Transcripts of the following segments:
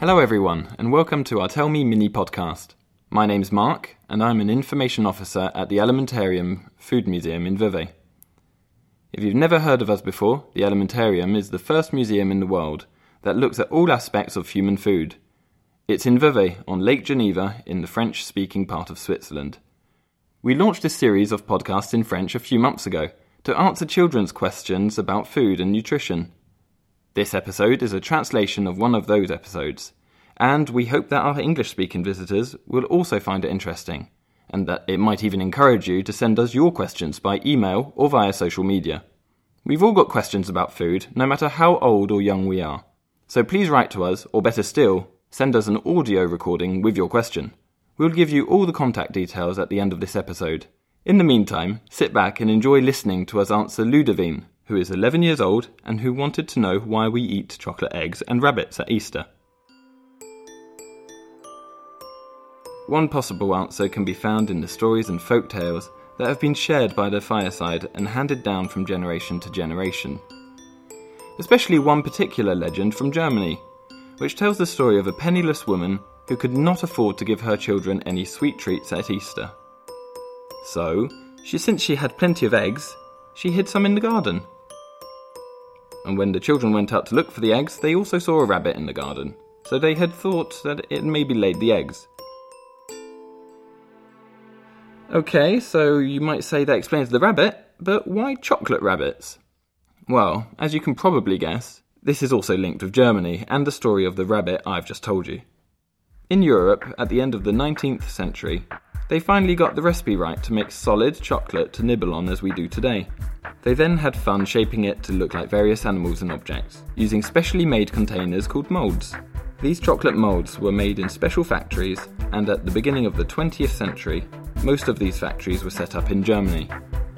Hello, everyone, and welcome to our Tell Me mini podcast. My name's Mark, and I'm an information officer at the Alimentarium Food Museum in Vevey. If you've never heard of us before, the Alimentarium is the first museum in the world that looks at all aspects of human food. It's in Vevey, on Lake Geneva, in the French speaking part of Switzerland. We launched this series of podcasts in French a few months ago to answer children's questions about food and nutrition. This episode is a translation of one of those episodes, and we hope that our English speaking visitors will also find it interesting, and that it might even encourage you to send us your questions by email or via social media. We've all got questions about food, no matter how old or young we are. So please write to us, or better still, send us an audio recording with your question. We'll give you all the contact details at the end of this episode. In the meantime, sit back and enjoy listening to us answer Ludovine, who is 11 years old and who wanted to know why we eat chocolate eggs and rabbits at Easter. One possible answer can be found in the stories and folk tales that have been shared by the fireside and handed down from generation to generation. Especially one particular legend from Germany, which tells the story of a penniless woman who could not afford to give her children any sweet treats at Easter. So, she, since she had plenty of eggs, she hid some in the garden and when the children went out to look for the eggs, they also saw a rabbit in the garden, so they had thought that it maybe laid the eggs. Okay, so you might say that explains the rabbit, but why chocolate rabbits? Well, as you can probably guess, this is also linked with Germany and the story of the rabbit I've just told you. In Europe, at the end of the 19th century, they finally got the recipe right to make solid chocolate to nibble on as we do today. They then had fun shaping it to look like various animals and objects, using specially made containers called moulds. These chocolate moulds were made in special factories, and at the beginning of the 20th century, most of these factories were set up in Germany.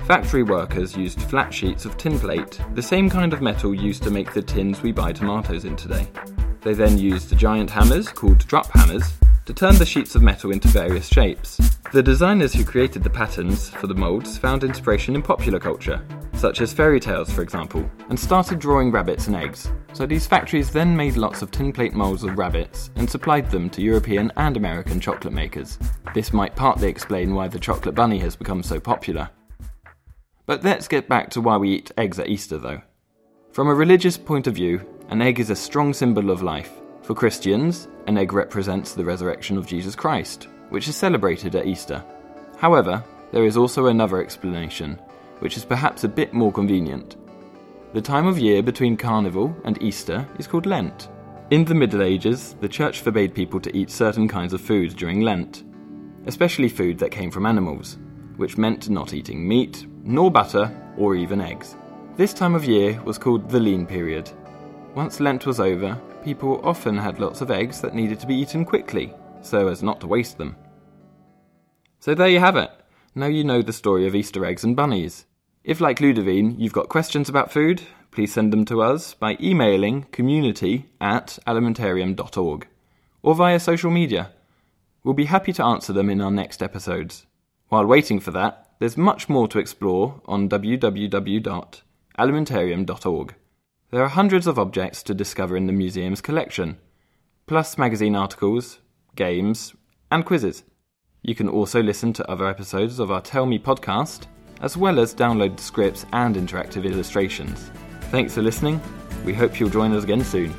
Factory workers used flat sheets of tin plate, the same kind of metal used to make the tins we buy tomatoes in today. They then used giant hammers, called drop hammers, to turn the sheets of metal into various shapes. The designers who created the patterns for the moulds found inspiration in popular culture, such as fairy tales, for example, and started drawing rabbits and eggs. So these factories then made lots of tin plate moulds of rabbits and supplied them to European and American chocolate makers. This might partly explain why the chocolate bunny has become so popular. But let's get back to why we eat eggs at Easter, though. From a religious point of view, an egg is a strong symbol of life. For Christians, an egg represents the resurrection of Jesus Christ, which is celebrated at Easter. However, there is also another explanation, which is perhaps a bit more convenient. The time of year between Carnival and Easter is called Lent. In the Middle Ages, the Church forbade people to eat certain kinds of food during Lent, especially food that came from animals, which meant not eating meat, nor butter, or even eggs. This time of year was called the lean period. Once Lent was over, people often had lots of eggs that needed to be eaten quickly, so as not to waste them. So there you have it. Now you know the story of Easter eggs and bunnies. If, like Ludovine, you've got questions about food, please send them to us by emailing community at alimentarium.org or via social media. We'll be happy to answer them in our next episodes. While waiting for that, there's much more to explore on www.alimentarium.org. There are hundreds of objects to discover in the museum's collection, plus magazine articles, games, and quizzes. You can also listen to other episodes of our Tell Me podcast, as well as download the scripts and interactive illustrations. Thanks for listening. We hope you'll join us again soon.